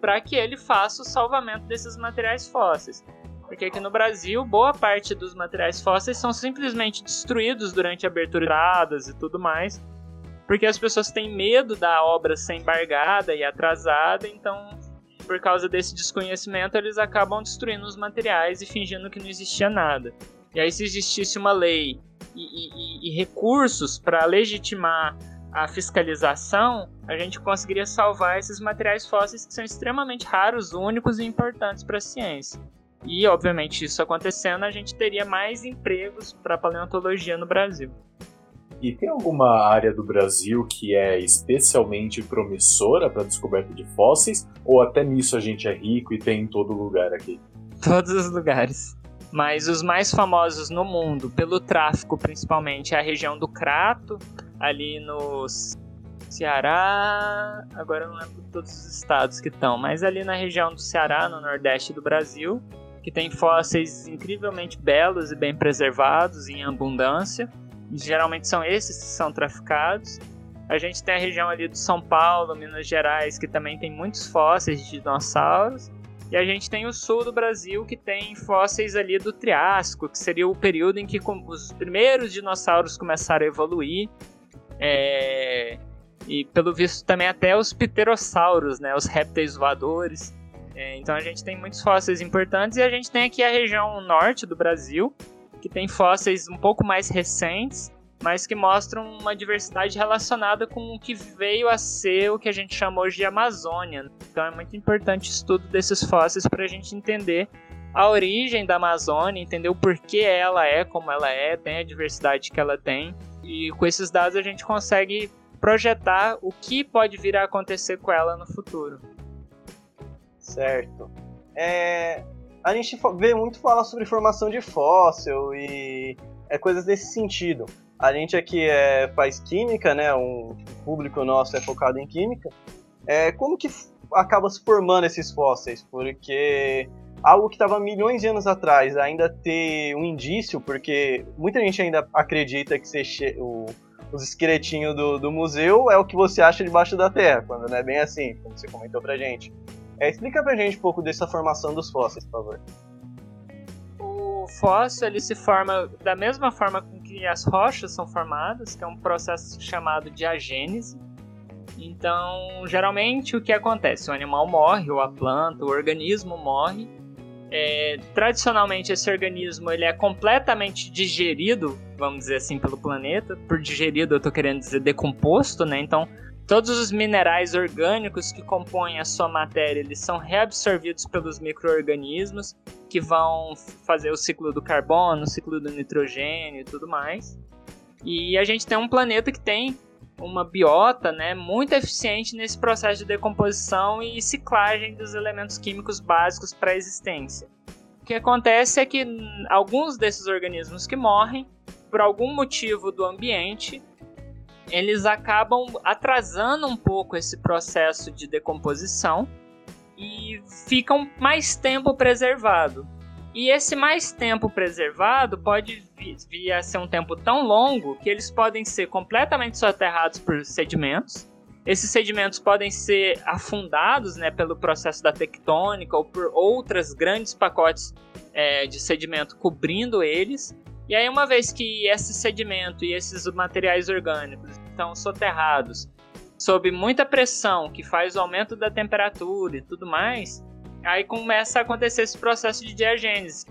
para que ele faça o salvamento desses materiais fósseis. Porque aqui no Brasil, boa parte dos materiais fósseis são simplesmente destruídos durante aberturadas e tudo mais, porque as pessoas têm medo da obra ser embargada e atrasada, então, por causa desse desconhecimento, eles acabam destruindo os materiais e fingindo que não existia nada. E aí, se existisse uma lei e, e, e recursos para legitimar a fiscalização, a gente conseguiria salvar esses materiais fósseis que são extremamente raros, únicos e importantes para a ciência. E, obviamente, isso acontecendo, a gente teria mais empregos para paleontologia no Brasil. E tem alguma área do Brasil que é especialmente promissora para a descoberta de fósseis? Ou até nisso a gente é rico e tem em todo lugar aqui? Todos os lugares. Mas os mais famosos no mundo, pelo tráfico principalmente, é a região do Crato, ali no Ceará. Agora eu não lembro todos os estados que estão, mas ali na região do Ceará, no nordeste do Brasil que tem fósseis incrivelmente belos e bem preservados em abundância. Geralmente são esses que são traficados. A gente tem a região ali de São Paulo, Minas Gerais, que também tem muitos fósseis de dinossauros. E a gente tem o sul do Brasil, que tem fósseis ali do Triássico, que seria o período em que os primeiros dinossauros começaram a evoluir. É... E pelo visto também até os pterossauros, né, os répteis voadores. É, então a gente tem muitos fósseis importantes e a gente tem aqui a região norte do Brasil, que tem fósseis um pouco mais recentes, mas que mostram uma diversidade relacionada com o que veio a ser o que a gente chama hoje de Amazônia. Então é muito importante o estudo desses fósseis para a gente entender a origem da Amazônia, entender o porquê ela é como ela é, tem a diversidade que ela tem. E com esses dados a gente consegue projetar o que pode vir a acontecer com ela no futuro. Certo. É, a gente vê muito falar sobre formação de fóssil e é coisas desse sentido. A gente aqui é, faz química, né? Um público nosso é focado em química. É, como que acaba se formando esses fósseis? Porque algo que estava milhões de anos atrás ainda ter um indício, porque muita gente ainda acredita que você o, os esqueletinhos do, do museu é o que você acha debaixo da terra, quando não é bem assim, como você comentou pra gente. É, explica pra gente um pouco dessa formação dos fósseis, por favor. O fóssil ele se forma da mesma forma com que as rochas são formadas, que é um processo chamado de agênese. Então, geralmente o que acontece? O animal morre, ou a planta, o organismo morre. É, tradicionalmente esse organismo ele é completamente digerido, vamos dizer assim, pelo planeta. Por digerido eu estou querendo dizer decomposto, né? Então Todos os minerais orgânicos que compõem a sua matéria, eles são reabsorvidos pelos micro-organismos que vão fazer o ciclo do carbono, o ciclo do nitrogênio e tudo mais. E a gente tem um planeta que tem uma biota né, muito eficiente nesse processo de decomposição e ciclagem dos elementos químicos básicos para a existência. O que acontece é que alguns desses organismos que morrem, por algum motivo do ambiente, eles acabam atrasando um pouco esse processo de decomposição e ficam mais tempo preservado. E esse mais tempo preservado pode vir a ser um tempo tão longo que eles podem ser completamente soterrados por sedimentos. Esses sedimentos podem ser afundados né, pelo processo da tectônica ou por outros grandes pacotes é, de sedimento cobrindo eles. E aí, uma vez que esse sedimento e esses materiais orgânicos estão soterrados sob muita pressão, que faz o aumento da temperatura e tudo mais, aí começa a acontecer esse processo de diagênese.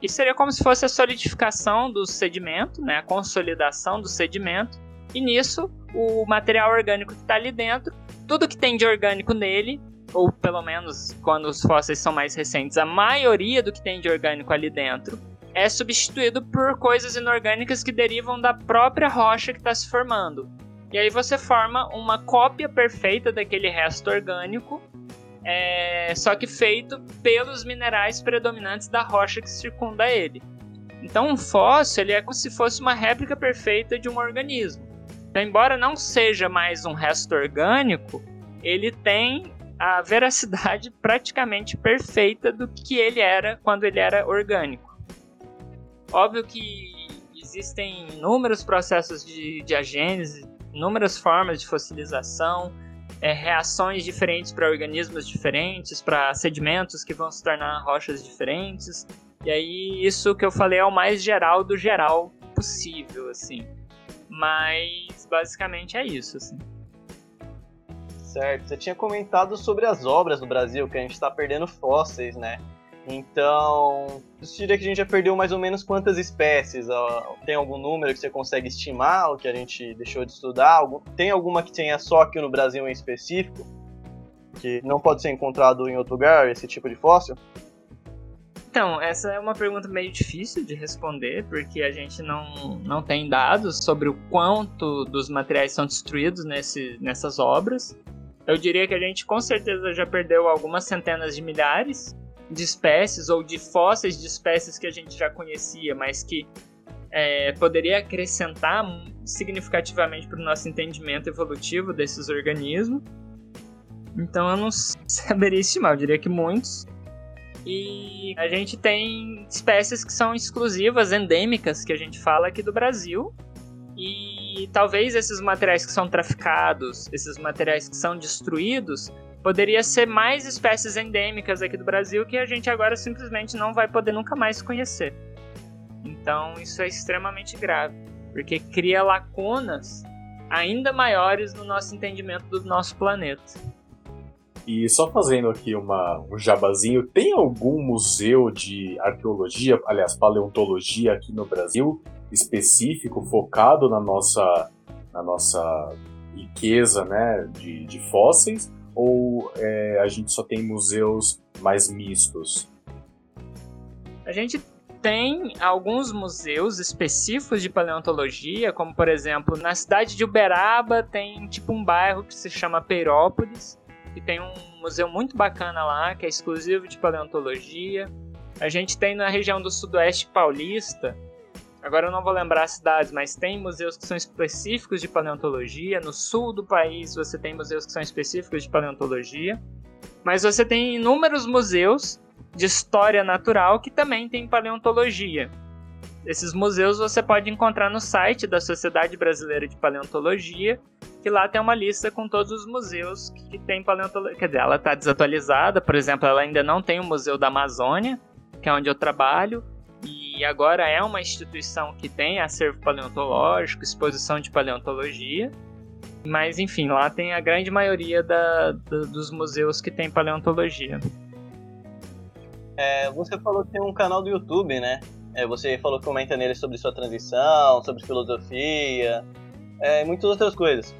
E seria como se fosse a solidificação do sedimento, né, a consolidação do sedimento, e nisso o material orgânico que está ali dentro, tudo que tem de orgânico nele, ou pelo menos quando os fósseis são mais recentes, a maioria do que tem de orgânico ali dentro é substituído por coisas inorgânicas que derivam da própria rocha que está se formando. E aí você forma uma cópia perfeita daquele resto orgânico, é, só que feito pelos minerais predominantes da rocha que circunda ele. Então um fóssil ele é como se fosse uma réplica perfeita de um organismo. Então, embora não seja mais um resto orgânico, ele tem a veracidade praticamente perfeita do que ele era quando ele era orgânico. Óbvio que existem inúmeros processos de diagênese inúmeras formas de fossilização, é, reações diferentes para organismos diferentes, para sedimentos que vão se tornar rochas diferentes. E aí isso que eu falei é o mais geral do geral possível, assim. Mas basicamente é isso, assim. Certo. Você tinha comentado sobre as obras no Brasil, que a gente está perdendo fósseis, né? Então, você diria que a gente já perdeu mais ou menos quantas espécies? Tem algum número que você consegue estimar, o que a gente deixou de estudar? Tem alguma que tenha só aqui no Brasil em específico? Que não pode ser encontrado em outro lugar, esse tipo de fóssil? Então, essa é uma pergunta meio difícil de responder, porque a gente não, não tem dados sobre o quanto dos materiais são destruídos nesse, nessas obras. Eu diria que a gente com certeza já perdeu algumas centenas de milhares, de espécies ou de fósseis de espécies que a gente já conhecia, mas que é, poderia acrescentar significativamente para o nosso entendimento evolutivo desses organismos. Então eu não saberia estimar, eu diria que muitos. E a gente tem espécies que são exclusivas, endêmicas, que a gente fala aqui do Brasil. E talvez esses materiais que são traficados, esses materiais que são destruídos, poderia ser mais espécies endêmicas aqui do Brasil que a gente agora simplesmente não vai poder nunca mais conhecer. Então isso é extremamente grave, porque cria lacunas ainda maiores no nosso entendimento do nosso planeta. E só fazendo aqui uma, um jabazinho, tem algum museu de arqueologia, aliás, paleontologia aqui no Brasil, específico, focado na nossa, na nossa riqueza né, de, de fósseis? Ou é, a gente só tem museus mais mistos? A gente tem alguns museus específicos de paleontologia, como por exemplo, na cidade de Uberaba tem tipo um bairro que se chama Peirópolis, e tem um museu muito bacana lá, que é exclusivo de paleontologia. A gente tem na região do Sudoeste Paulista Agora eu não vou lembrar as cidades, mas tem museus que são específicos de paleontologia. No sul do país você tem museus que são específicos de paleontologia. Mas você tem inúmeros museus de história natural que também tem paleontologia. Esses museus você pode encontrar no site da Sociedade Brasileira de Paleontologia, que lá tem uma lista com todos os museus que tem paleontologia. Quer dizer, ela está desatualizada, por exemplo, ela ainda não tem o Museu da Amazônia, que é onde eu trabalho, e agora é uma instituição que tem acervo paleontológico, exposição de paleontologia. Mas enfim, lá tem a grande maioria da, da, dos museus que tem paleontologia. É, você falou que tem um canal do YouTube, né? É, você falou que comenta nele sobre sua transição, sobre filosofia, é, muitas outras coisas.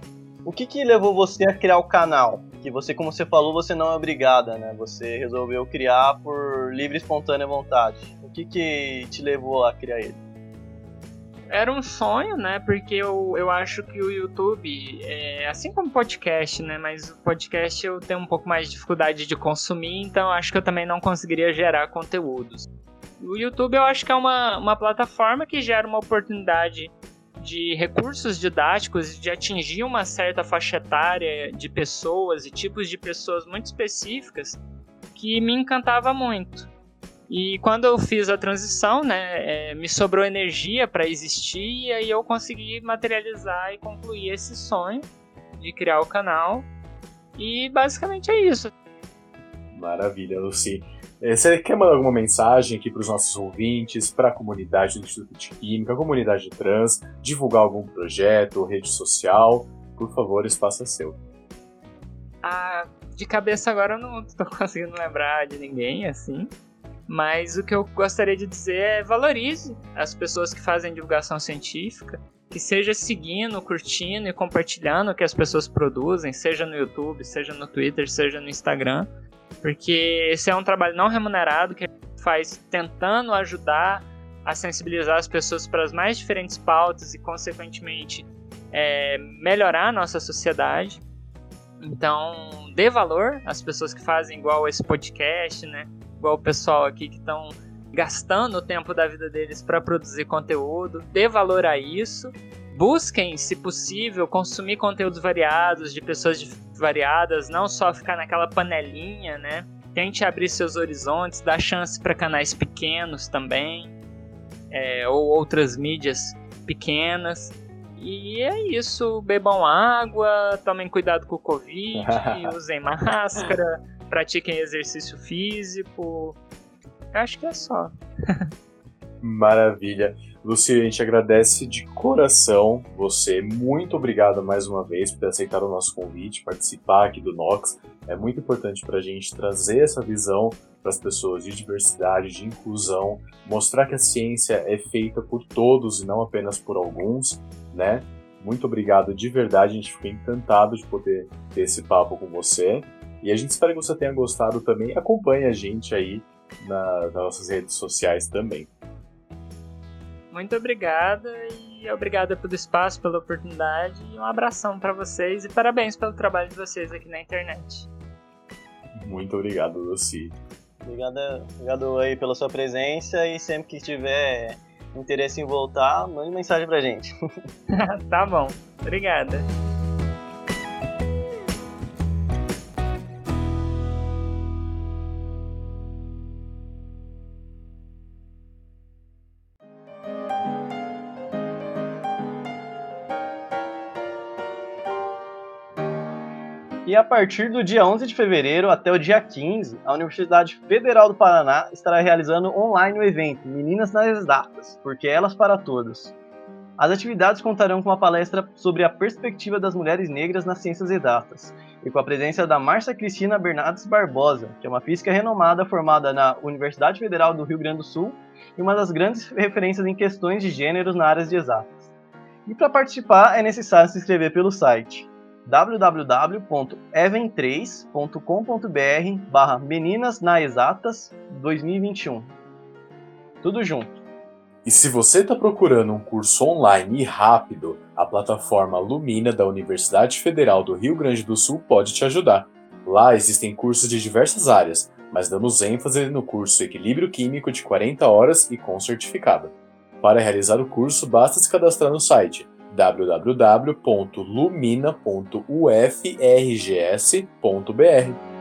O que, que levou você a criar o canal? Que você, como você falou, você não é obrigada, né? Você resolveu criar por livre e espontânea vontade. Que, que te levou a criar ele? Era um sonho, né? Porque eu, eu acho que o YouTube, é, assim como o podcast, né? Mas o podcast eu tenho um pouco mais de dificuldade de consumir, então acho que eu também não conseguiria gerar conteúdos. O YouTube eu acho que é uma, uma plataforma que gera uma oportunidade de recursos didáticos de atingir uma certa faixa etária de pessoas e tipos de pessoas muito específicas que me encantava muito. E quando eu fiz a transição, né, é, me sobrou energia para existir e aí eu consegui materializar e concluir esse sonho. de criar o canal. E basicamente é isso. Maravilha, Luci. É, você quer mandar alguma mensagem aqui para os nossos ouvintes, para a comunidade do Instituto de Química, a comunidade trans, divulgar algum projeto, rede social? Por favor, espaço é seu. Ah, de cabeça agora eu não estou conseguindo lembrar de ninguém assim. Mas o que eu gostaria de dizer é valorize as pessoas que fazem divulgação científica, que seja seguindo, curtindo e compartilhando o que as pessoas produzem, seja no YouTube, seja no Twitter, seja no Instagram, porque esse é um trabalho não remunerado que a gente faz tentando ajudar a sensibilizar as pessoas para as mais diferentes pautas e, consequentemente, é, melhorar a nossa sociedade. Então, dê valor às pessoas que fazem igual esse podcast, né? Igual o pessoal aqui que estão gastando o tempo da vida deles para produzir conteúdo. Dê valor a isso. Busquem, se possível, consumir conteúdos variados de pessoas variadas, não só ficar naquela panelinha, né? Tente abrir seus horizontes, dar chance para canais pequenos também, é, ou outras mídias pequenas. E é isso, bebam água, tomem cuidado com o Covid, usem máscara, pratiquem exercício físico, Acho que é só. Maravilha. Luci, a gente agradece de coração você. Muito obrigado mais uma vez por aceitar o nosso convite, participar aqui do Nox. É muito importante para a gente trazer essa visão para as pessoas de diversidade, de inclusão, mostrar que a ciência é feita por todos e não apenas por alguns, né? Muito obrigado de verdade, a gente ficou encantado de poder ter esse papo com você. E a gente espera que você tenha gostado também. Acompanhe a gente aí na, nas nossas redes sociais também. Muito obrigada e obrigada pelo espaço, pela oportunidade e um abração para vocês e parabéns pelo trabalho de vocês aqui na internet. Muito obrigado, Lucy. Obrigado, obrigado aí pela sua presença e sempre que tiver interesse em voltar, mande mensagem pra gente. tá bom. Obrigada. E a partir do dia 11 de fevereiro até o dia 15, a Universidade Federal do Paraná estará realizando online o evento Meninas nas Datas, porque elas para todos. As atividades contarão com uma palestra sobre a perspectiva das mulheres negras nas ciências exatas, e com a presença da Márcia Cristina Bernardes Barbosa, que é uma física renomada formada na Universidade Federal do Rio Grande do Sul e uma das grandes referências em questões de gêneros na área de exatas. E para participar é necessário se inscrever pelo site www.even3.com.br barra Meninas na Exatas 2021. Tudo junto. E se você está procurando um curso online e rápido, a plataforma Lumina da Universidade Federal do Rio Grande do Sul pode te ajudar. Lá existem cursos de diversas áreas, mas damos ênfase no curso Equilíbrio Químico de 40 horas e com certificado. Para realizar o curso, basta se cadastrar no site www.lumina.ufrgs.br.